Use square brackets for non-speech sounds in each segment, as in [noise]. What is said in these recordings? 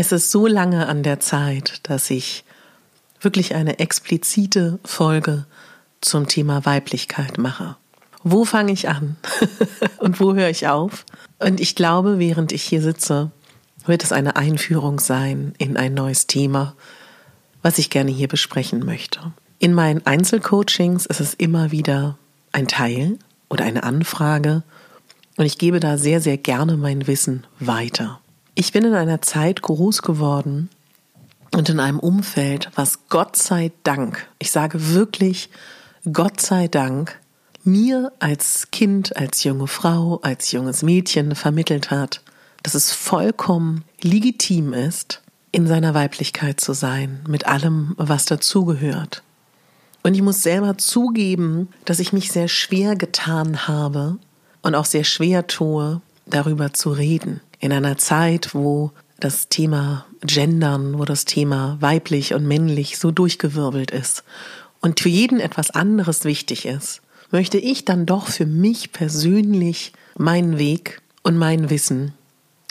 Es ist so lange an der Zeit, dass ich wirklich eine explizite Folge zum Thema Weiblichkeit mache. Wo fange ich an [laughs] und wo höre ich auf? Und ich glaube, während ich hier sitze, wird es eine Einführung sein in ein neues Thema, was ich gerne hier besprechen möchte. In meinen Einzelcoachings ist es immer wieder ein Teil oder eine Anfrage und ich gebe da sehr, sehr gerne mein Wissen weiter. Ich bin in einer Zeit groß geworden und in einem Umfeld, was Gott sei Dank, ich sage wirklich Gott sei Dank, mir als Kind, als junge Frau, als junges Mädchen vermittelt hat, dass es vollkommen legitim ist, in seiner Weiblichkeit zu sein, mit allem, was dazugehört. Und ich muss selber zugeben, dass ich mich sehr schwer getan habe und auch sehr schwer tue, darüber zu reden in einer Zeit, wo das Thema Gendern, wo das Thema weiblich und männlich so durchgewirbelt ist und für jeden etwas anderes wichtig ist, möchte ich dann doch für mich persönlich meinen Weg und mein Wissen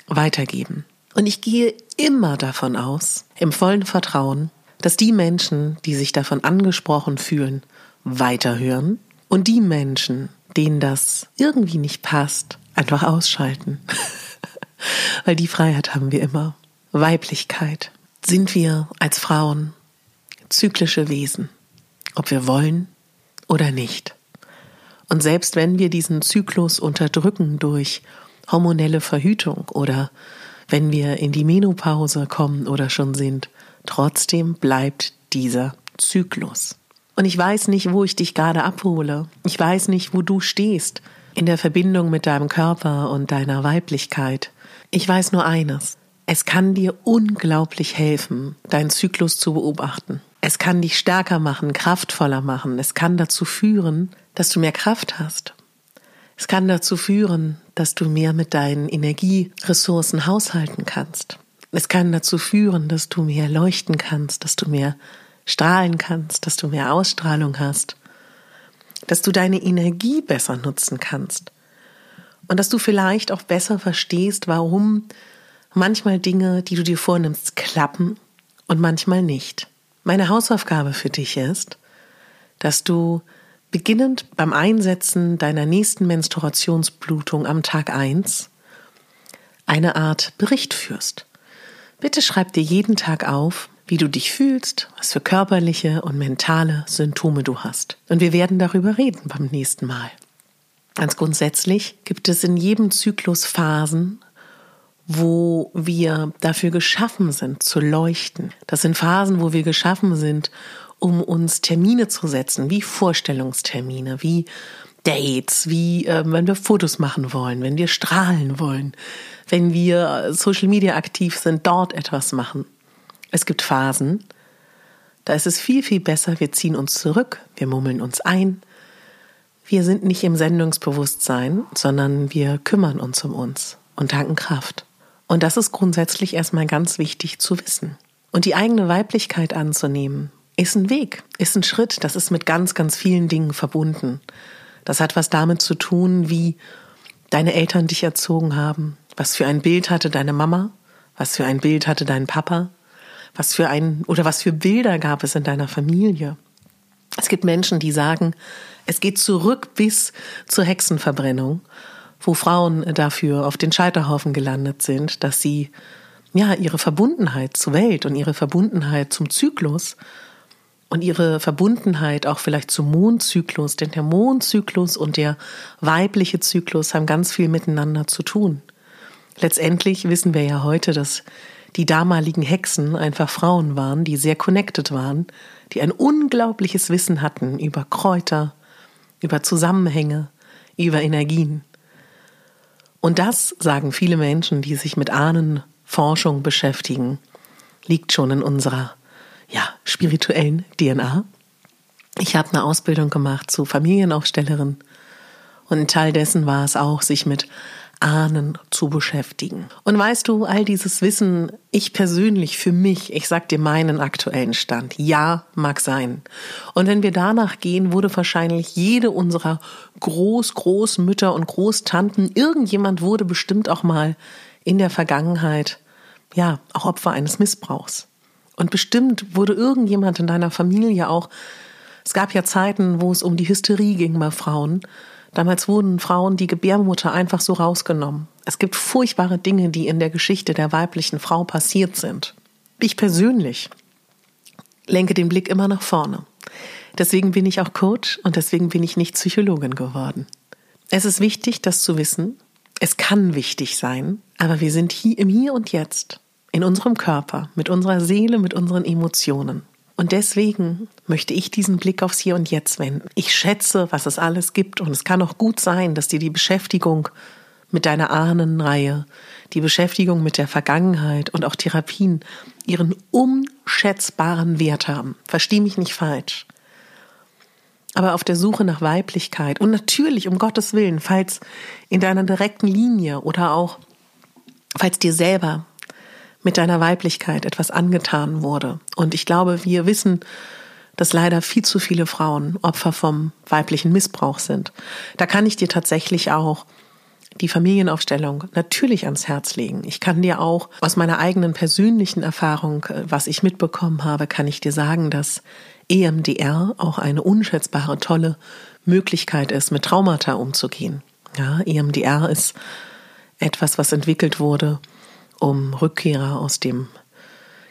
weitergeben. Und ich gehe immer davon aus, im vollen Vertrauen, dass die Menschen, die sich davon angesprochen fühlen, weiterhören und die Menschen, denen das irgendwie nicht passt, einfach ausschalten. [laughs] Weil die Freiheit haben wir immer. Weiblichkeit. Sind wir als Frauen zyklische Wesen, ob wir wollen oder nicht. Und selbst wenn wir diesen Zyklus unterdrücken durch hormonelle Verhütung oder wenn wir in die Menopause kommen oder schon sind, trotzdem bleibt dieser Zyklus. Und ich weiß nicht, wo ich dich gerade abhole. Ich weiß nicht, wo du stehst in der Verbindung mit deinem Körper und deiner Weiblichkeit. Ich weiß nur eines. Es kann dir unglaublich helfen, deinen Zyklus zu beobachten. Es kann dich stärker machen, kraftvoller machen. Es kann dazu führen, dass du mehr Kraft hast. Es kann dazu führen, dass du mehr mit deinen Energieressourcen haushalten kannst. Es kann dazu führen, dass du mehr leuchten kannst, dass du mehr strahlen kannst, dass du mehr Ausstrahlung hast, dass du deine Energie besser nutzen kannst und dass du vielleicht auch besser verstehst, warum manchmal Dinge, die du dir vornimmst, klappen und manchmal nicht. Meine Hausaufgabe für dich ist, dass du beginnend beim Einsetzen deiner nächsten Menstruationsblutung am Tag 1 eine Art Bericht führst. Bitte schreib dir jeden Tag auf, wie du dich fühlst, was für körperliche und mentale Symptome du hast. Und wir werden darüber reden beim nächsten Mal. Ganz grundsätzlich gibt es in jedem Zyklus Phasen, wo wir dafür geschaffen sind, zu leuchten. Das sind Phasen, wo wir geschaffen sind, um uns Termine zu setzen, wie Vorstellungstermine, wie Dates, wie äh, wenn wir Fotos machen wollen, wenn wir strahlen wollen, wenn wir Social Media aktiv sind, dort etwas machen. Es gibt Phasen, da ist es viel, viel besser, wir ziehen uns zurück, wir mummeln uns ein, wir sind nicht im Sendungsbewusstsein, sondern wir kümmern uns um uns und tanken Kraft. Und das ist grundsätzlich erstmal ganz wichtig zu wissen. Und die eigene Weiblichkeit anzunehmen, ist ein Weg, ist ein Schritt, das ist mit ganz, ganz vielen Dingen verbunden. Das hat was damit zu tun, wie deine Eltern dich erzogen haben. Was für ein Bild hatte deine Mama? Was für ein Bild hatte dein Papa? Was für ein, oder was für Bilder gab es in deiner Familie? Es gibt Menschen, die sagen, es geht zurück bis zur Hexenverbrennung, wo Frauen dafür auf den Scheiterhaufen gelandet sind, dass sie ja ihre Verbundenheit zur Welt und ihre Verbundenheit zum Zyklus und ihre Verbundenheit auch vielleicht zum Mondzyklus, denn der Mondzyklus und der weibliche Zyklus haben ganz viel miteinander zu tun. Letztendlich wissen wir ja heute, dass die damaligen Hexen einfach Frauen waren, die sehr connected waren, die ein unglaubliches Wissen hatten über Kräuter, über Zusammenhänge, über Energien. Und das, sagen viele Menschen, die sich mit Ahnenforschung beschäftigen, liegt schon in unserer ja, spirituellen DNA. Ich habe eine Ausbildung gemacht zu Familienaufstellerin und ein Teil dessen war es auch, sich mit Ahnen zu beschäftigen. Und weißt du, all dieses Wissen, ich persönlich für mich, ich sag dir meinen aktuellen Stand, ja, mag sein. Und wenn wir danach gehen, wurde wahrscheinlich jede unserer Groß, Großmütter und Großtanten, irgendjemand wurde bestimmt auch mal in der Vergangenheit, ja, auch Opfer eines Missbrauchs. Und bestimmt wurde irgendjemand in deiner Familie auch, es gab ja Zeiten, wo es um die Hysterie ging bei Frauen. Damals wurden Frauen die Gebärmutter einfach so rausgenommen. Es gibt furchtbare Dinge, die in der Geschichte der weiblichen Frau passiert sind. Ich persönlich lenke den Blick immer nach vorne. Deswegen bin ich auch Coach und deswegen bin ich nicht Psychologin geworden. Es ist wichtig, das zu wissen. Es kann wichtig sein, aber wir sind hier im Hier und Jetzt in unserem Körper, mit unserer Seele, mit unseren Emotionen. Und deswegen möchte ich diesen Blick aufs Hier und Jetzt wenden. Ich schätze, was es alles gibt und es kann auch gut sein, dass dir die Beschäftigung mit deiner Ahnenreihe, die Beschäftigung mit der Vergangenheit und auch Therapien ihren unschätzbaren Wert haben. Versteh mich nicht falsch. Aber auf der Suche nach Weiblichkeit und natürlich um Gottes Willen, falls in deiner direkten Linie oder auch falls dir selber mit deiner Weiblichkeit etwas angetan wurde. Und ich glaube, wir wissen, dass leider viel zu viele Frauen Opfer vom weiblichen Missbrauch sind. Da kann ich dir tatsächlich auch die Familienaufstellung natürlich ans Herz legen. Ich kann dir auch aus meiner eigenen persönlichen Erfahrung, äh, was ich mitbekommen habe, kann ich dir sagen, dass EMDR auch eine unschätzbare, tolle Möglichkeit ist, mit Traumata umzugehen. Ja, EMDR ist etwas, was entwickelt wurde, um Rückkehrer aus dem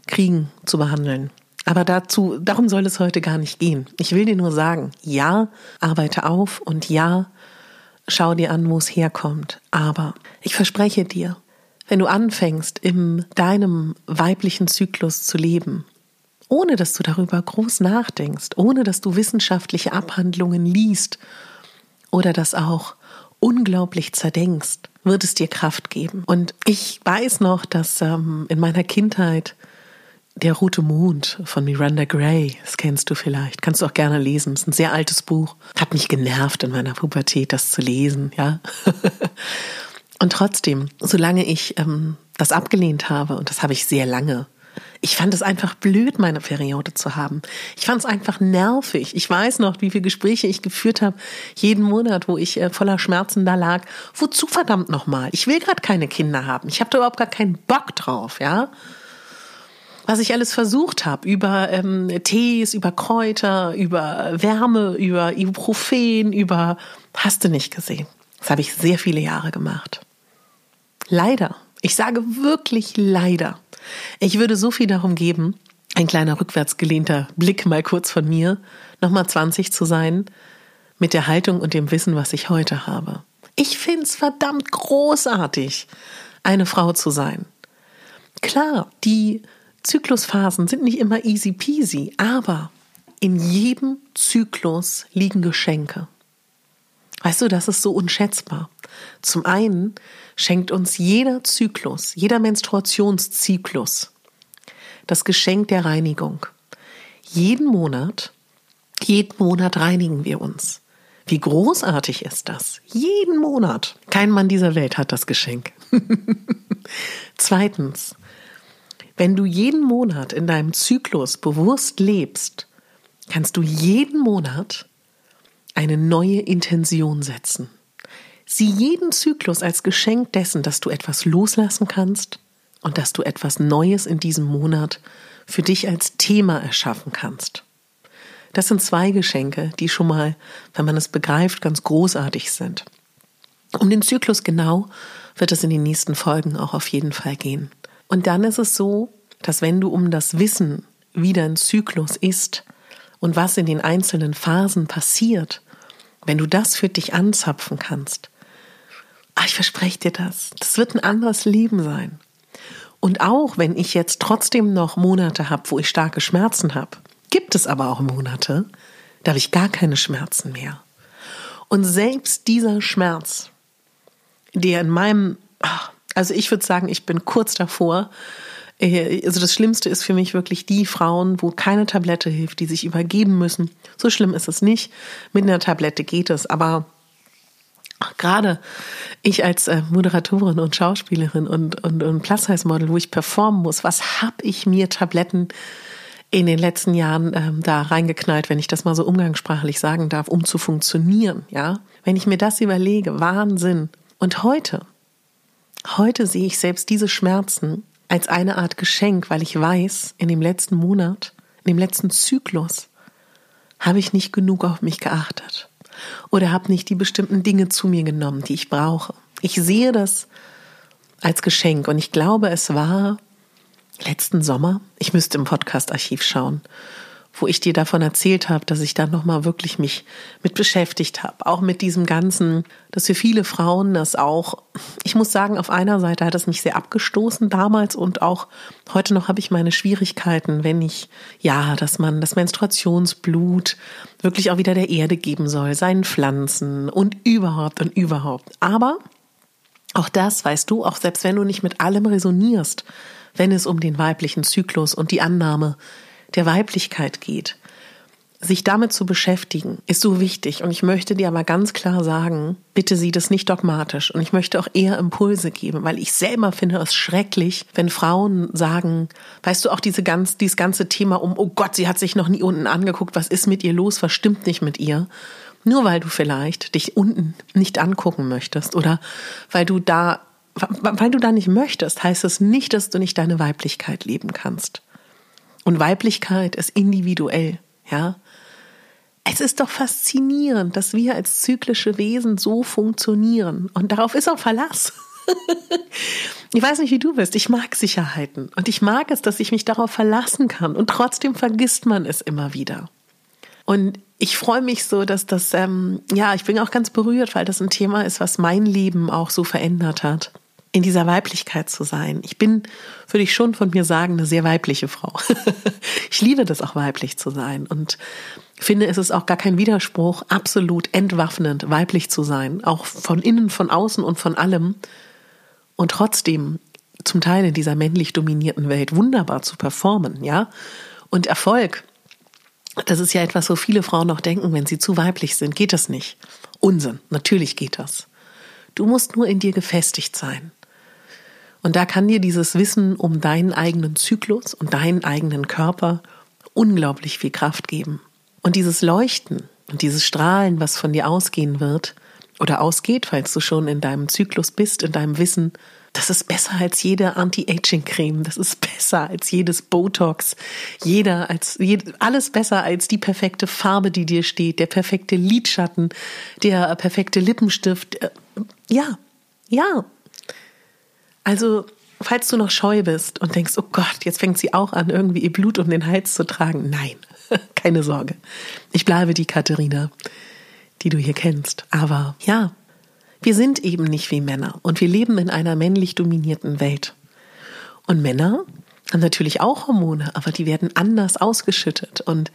Kriegen zu behandeln. Aber dazu, darum soll es heute gar nicht gehen. Ich will dir nur sagen, ja, arbeite auf und ja, schau dir an, wo es herkommt. Aber ich verspreche dir, wenn du anfängst, in deinem weiblichen Zyklus zu leben, ohne dass du darüber groß nachdenkst, ohne dass du wissenschaftliche Abhandlungen liest oder das auch unglaublich zerdenkst, wird es dir Kraft geben. Und ich weiß noch, dass ähm, in meiner Kindheit der Rote Mond von Miranda Gray, das kennst du vielleicht, kannst du auch gerne lesen, das ist ein sehr altes Buch, hat mich genervt in meiner Pubertät, das zu lesen, ja. [laughs] und trotzdem, solange ich ähm, das abgelehnt habe, und das habe ich sehr lange, ich fand es einfach blöd, meine Periode zu haben. Ich fand es einfach nervig. Ich weiß noch, wie viele Gespräche ich geführt habe, jeden Monat, wo ich äh, voller Schmerzen da lag. Wozu verdammt nochmal? Ich will gerade keine Kinder haben. Ich habe da überhaupt gar keinen Bock drauf, ja. Was ich alles versucht habe, über ähm, Tees, über Kräuter, über Wärme, über Ibuprofen, über hast du nicht gesehen. Das habe ich sehr viele Jahre gemacht. Leider, ich sage wirklich leider, ich würde so viel darum geben, ein kleiner rückwärtsgelehnter Blick mal kurz von mir, nochmal 20 zu sein, mit der Haltung und dem Wissen, was ich heute habe. Ich find's verdammt großartig, eine Frau zu sein. Klar, die Zyklusphasen sind nicht immer easy peasy, aber in jedem Zyklus liegen Geschenke. Weißt du, das ist so unschätzbar. Zum einen schenkt uns jeder Zyklus, jeder Menstruationszyklus das Geschenk der Reinigung. Jeden Monat, jeden Monat reinigen wir uns. Wie großartig ist das? Jeden Monat. Kein Mann dieser Welt hat das Geschenk. [laughs] Zweitens, wenn du jeden Monat in deinem Zyklus bewusst lebst, kannst du jeden Monat eine neue Intention setzen. Sieh jeden Zyklus als Geschenk dessen, dass du etwas loslassen kannst und dass du etwas Neues in diesem Monat für dich als Thema erschaffen kannst. Das sind zwei Geschenke, die schon mal, wenn man es begreift, ganz großartig sind. Um den Zyklus genau wird es in den nächsten Folgen auch auf jeden Fall gehen. Und dann ist es so, dass wenn du um das Wissen, wie dein Zyklus ist und was in den einzelnen Phasen passiert, wenn du das für dich anzapfen kannst, ach, ich verspreche dir das, das wird ein anderes Leben sein. Und auch wenn ich jetzt trotzdem noch Monate habe, wo ich starke Schmerzen habe, gibt es aber auch Monate, da habe ich gar keine Schmerzen mehr. Und selbst dieser Schmerz, der in meinem, also ich würde sagen, ich bin kurz davor, äh, also das Schlimmste ist für mich wirklich die Frauen, wo keine Tablette hilft, die sich übergeben müssen. So schlimm ist es nicht. Mit einer Tablette geht es, aber gerade ich als äh, Moderatorin und Schauspielerin und, und, und Plus-Size-Model, wo ich performen muss, was habe ich mir Tabletten in den letzten Jahren ähm, da reingeknallt, wenn ich das mal so umgangssprachlich sagen darf, um zu funktionieren, ja? Wenn ich mir das überlege, Wahnsinn. Und heute, heute sehe ich selbst diese Schmerzen als eine Art Geschenk, weil ich weiß, in dem letzten Monat, in dem letzten Zyklus, habe ich nicht genug auf mich geachtet oder habe nicht die bestimmten Dinge zu mir genommen, die ich brauche. Ich sehe das als Geschenk und ich glaube, es war letzten Sommer, ich müsste im Podcast-Archiv schauen, wo ich dir davon erzählt habe, dass ich dann nochmal wirklich mich mit beschäftigt habe. Auch mit diesem Ganzen, dass für viele Frauen das auch, ich muss sagen, auf einer Seite hat es mich sehr abgestoßen damals und auch heute noch habe ich meine Schwierigkeiten, wenn ich, ja, dass man das Menstruationsblut wirklich auch wieder der Erde geben soll, seinen Pflanzen und überhaupt und überhaupt. Aber auch das weißt du, auch selbst wenn du nicht mit allem resonierst, wenn es um den weiblichen Zyklus und die Annahme der Weiblichkeit geht. Sich damit zu beschäftigen, ist so wichtig. Und ich möchte dir aber ganz klar sagen, bitte sieh das nicht dogmatisch. Und ich möchte auch eher Impulse geben, weil ich selber finde es schrecklich, wenn Frauen sagen, weißt du, auch diese ganz, dieses ganze Thema um, oh Gott, sie hat sich noch nie unten angeguckt, was ist mit ihr los, was stimmt nicht mit ihr? Nur weil du vielleicht dich unten nicht angucken möchtest oder weil du da, weil du da nicht möchtest, heißt es nicht, dass du nicht deine Weiblichkeit leben kannst. Und Weiblichkeit ist individuell, ja. Es ist doch faszinierend, dass wir als zyklische Wesen so funktionieren. Und darauf ist auch Verlass. [laughs] ich weiß nicht, wie du bist. Ich mag Sicherheiten. Und ich mag es, dass ich mich darauf verlassen kann. Und trotzdem vergisst man es immer wieder. Und ich freue mich so, dass das, ähm, ja, ich bin auch ganz berührt, weil das ein Thema ist, was mein Leben auch so verändert hat in dieser Weiblichkeit zu sein. Ich bin, würde ich schon von mir sagen, eine sehr weibliche Frau. [laughs] ich liebe das auch weiblich zu sein und finde, es ist auch gar kein Widerspruch, absolut entwaffnend weiblich zu sein, auch von innen, von außen und von allem und trotzdem zum Teil in dieser männlich dominierten Welt wunderbar zu performen, ja? Und Erfolg, das ist ja etwas, wo viele Frauen noch denken, wenn sie zu weiblich sind, geht das nicht. Unsinn, natürlich geht das. Du musst nur in dir gefestigt sein. Und da kann dir dieses Wissen um deinen eigenen Zyklus und deinen eigenen Körper unglaublich viel Kraft geben. Und dieses Leuchten und dieses Strahlen, was von dir ausgehen wird oder ausgeht, falls du schon in deinem Zyklus bist, in deinem Wissen, das ist besser als jede Anti-Aging-Creme, das ist besser als jedes Botox, jeder als alles besser als die perfekte Farbe, die dir steht, der perfekte Lidschatten, der perfekte Lippenstift. Äh, ja, ja, also, falls du noch scheu bist und denkst, oh Gott, jetzt fängt sie auch an, irgendwie ihr Blut um den Hals zu tragen. Nein, [laughs] keine Sorge. Ich bleibe die Katharina, die du hier kennst. Aber ja, wir sind eben nicht wie Männer und wir leben in einer männlich dominierten Welt. Und Männer haben natürlich auch Hormone, aber die werden anders ausgeschüttet. Und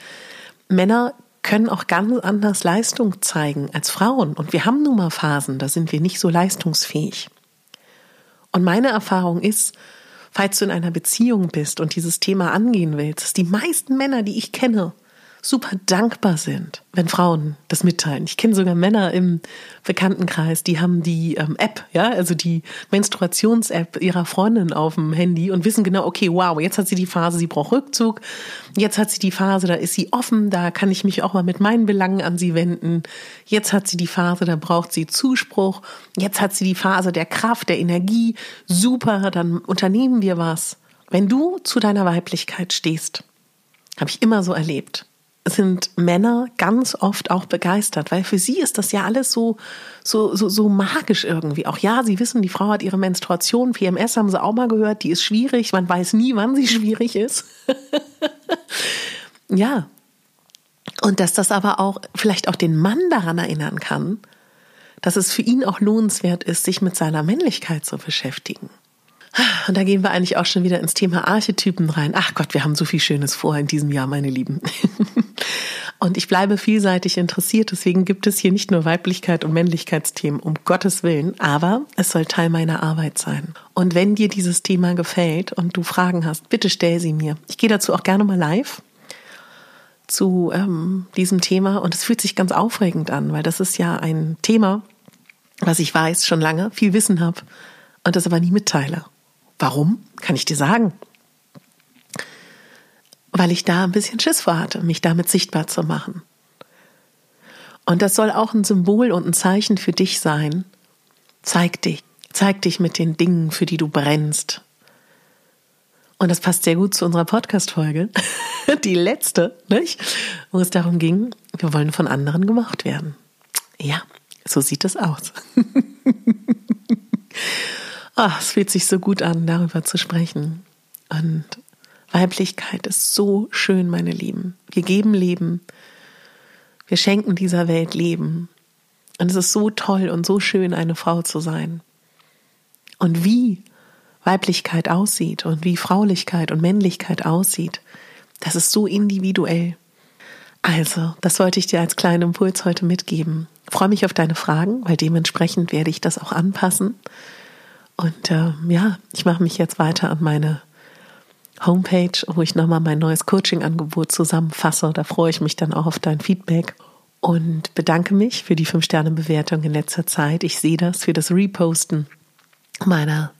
Männer können auch ganz anders Leistung zeigen als Frauen. Und wir haben nun mal Phasen, da sind wir nicht so leistungsfähig. Und meine Erfahrung ist, falls du in einer Beziehung bist und dieses Thema angehen willst, dass die meisten Männer, die ich kenne, super dankbar sind, wenn Frauen das mitteilen. Ich kenne sogar Männer im Bekanntenkreis, die haben die ähm, App, ja, also die Menstruations-App ihrer Freundin auf dem Handy und wissen genau, okay, wow, jetzt hat sie die Phase, sie braucht Rückzug, jetzt hat sie die Phase, da ist sie offen, da kann ich mich auch mal mit meinen Belangen an sie wenden. Jetzt hat sie die Phase, da braucht sie Zuspruch. Jetzt hat sie die Phase der Kraft, der Energie. Super, dann unternehmen wir was. Wenn du zu deiner Weiblichkeit stehst, habe ich immer so erlebt, sind Männer ganz oft auch begeistert, weil für sie ist das ja alles so, so, so, so magisch irgendwie. Auch ja, sie wissen, die Frau hat ihre Menstruation, PMS haben sie auch mal gehört, die ist schwierig, man weiß nie, wann sie [laughs] schwierig ist. [laughs] ja. Und dass das aber auch vielleicht auch den Mann daran erinnern kann, dass es für ihn auch lohnenswert ist, sich mit seiner Männlichkeit zu beschäftigen. Und da gehen wir eigentlich auch schon wieder ins Thema Archetypen rein. Ach Gott, wir haben so viel Schönes vor in diesem Jahr, meine Lieben. [laughs] Und ich bleibe vielseitig interessiert, deswegen gibt es hier nicht nur Weiblichkeit und Männlichkeitsthemen, um Gottes Willen, aber es soll Teil meiner Arbeit sein. Und wenn dir dieses Thema gefällt und du Fragen hast, bitte stell sie mir. Ich gehe dazu auch gerne mal live zu ähm, diesem Thema und es fühlt sich ganz aufregend an, weil das ist ja ein Thema, was ich weiß schon lange, viel Wissen habe und das aber nie mitteile. Warum? Kann ich dir sagen. Weil ich da ein bisschen Schiss vor hatte, mich damit sichtbar zu machen. Und das soll auch ein Symbol und ein Zeichen für dich sein. Zeig dich. Zeig dich mit den Dingen, für die du brennst. Und das passt sehr gut zu unserer Podcast-Folge. [laughs] Die letzte, nicht? Wo es darum ging, wir wollen von anderen gemocht werden. Ja, so sieht es aus. Ach, [laughs] es fühlt sich so gut an, darüber zu sprechen. Und Weiblichkeit ist so schön, meine Lieben. Wir geben Leben. Wir schenken dieser Welt Leben. Und es ist so toll und so schön, eine Frau zu sein. Und wie Weiblichkeit aussieht und wie Fraulichkeit und Männlichkeit aussieht, das ist so individuell. Also, das wollte ich dir als kleinen Impuls heute mitgeben. Ich freue mich auf deine Fragen, weil dementsprechend werde ich das auch anpassen. Und äh, ja, ich mache mich jetzt weiter an meine Homepage, wo ich nochmal mein neues Coaching-Angebot zusammenfasse. Da freue ich mich dann auch auf dein Feedback und bedanke mich für die 5-Sterne-Bewertung in letzter Zeit. Ich sehe das für das Reposten meiner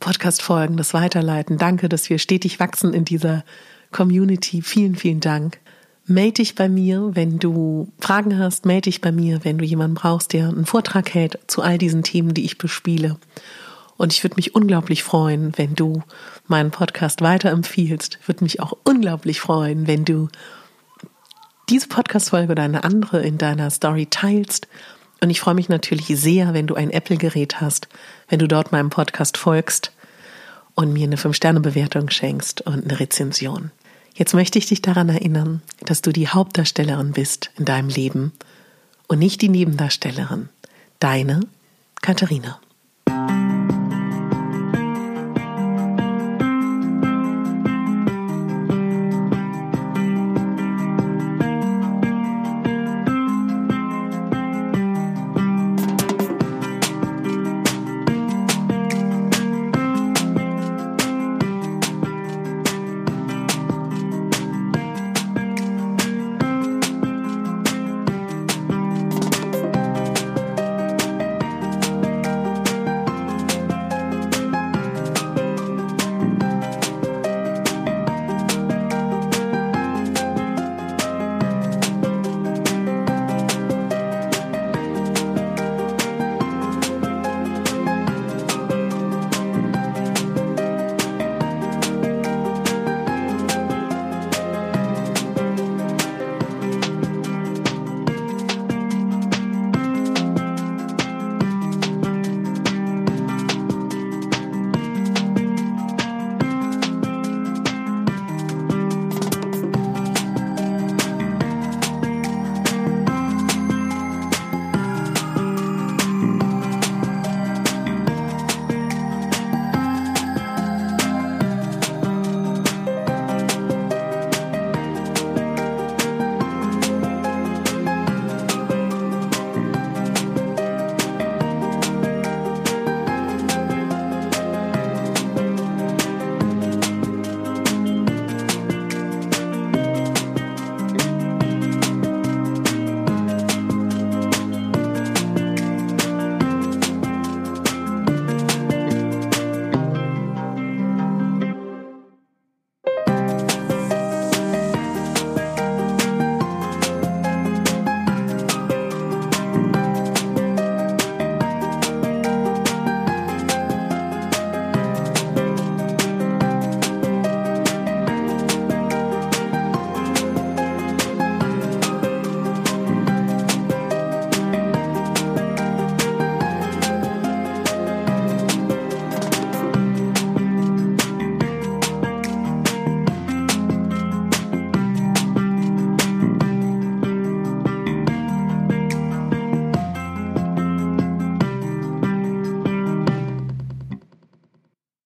Podcast-Folgen, das Weiterleiten. Danke, dass wir stetig wachsen in dieser Community. Vielen, vielen Dank. Melde dich bei mir, wenn du Fragen hast. Melde dich bei mir, wenn du jemanden brauchst, der einen Vortrag hält zu all diesen Themen, die ich bespiele. Und ich würde mich unglaublich freuen, wenn du meinen Podcast weiterempfiehlst. Würde mich auch unglaublich freuen, wenn du diese Podcast-Folge oder eine andere in deiner Story teilst. Und ich freue mich natürlich sehr, wenn du ein Apple-Gerät hast, wenn du dort meinem Podcast folgst und mir eine 5-Sterne-Bewertung schenkst und eine Rezension. Jetzt möchte ich dich daran erinnern, dass du die Hauptdarstellerin bist in deinem Leben und nicht die Nebendarstellerin. Deine Katharina.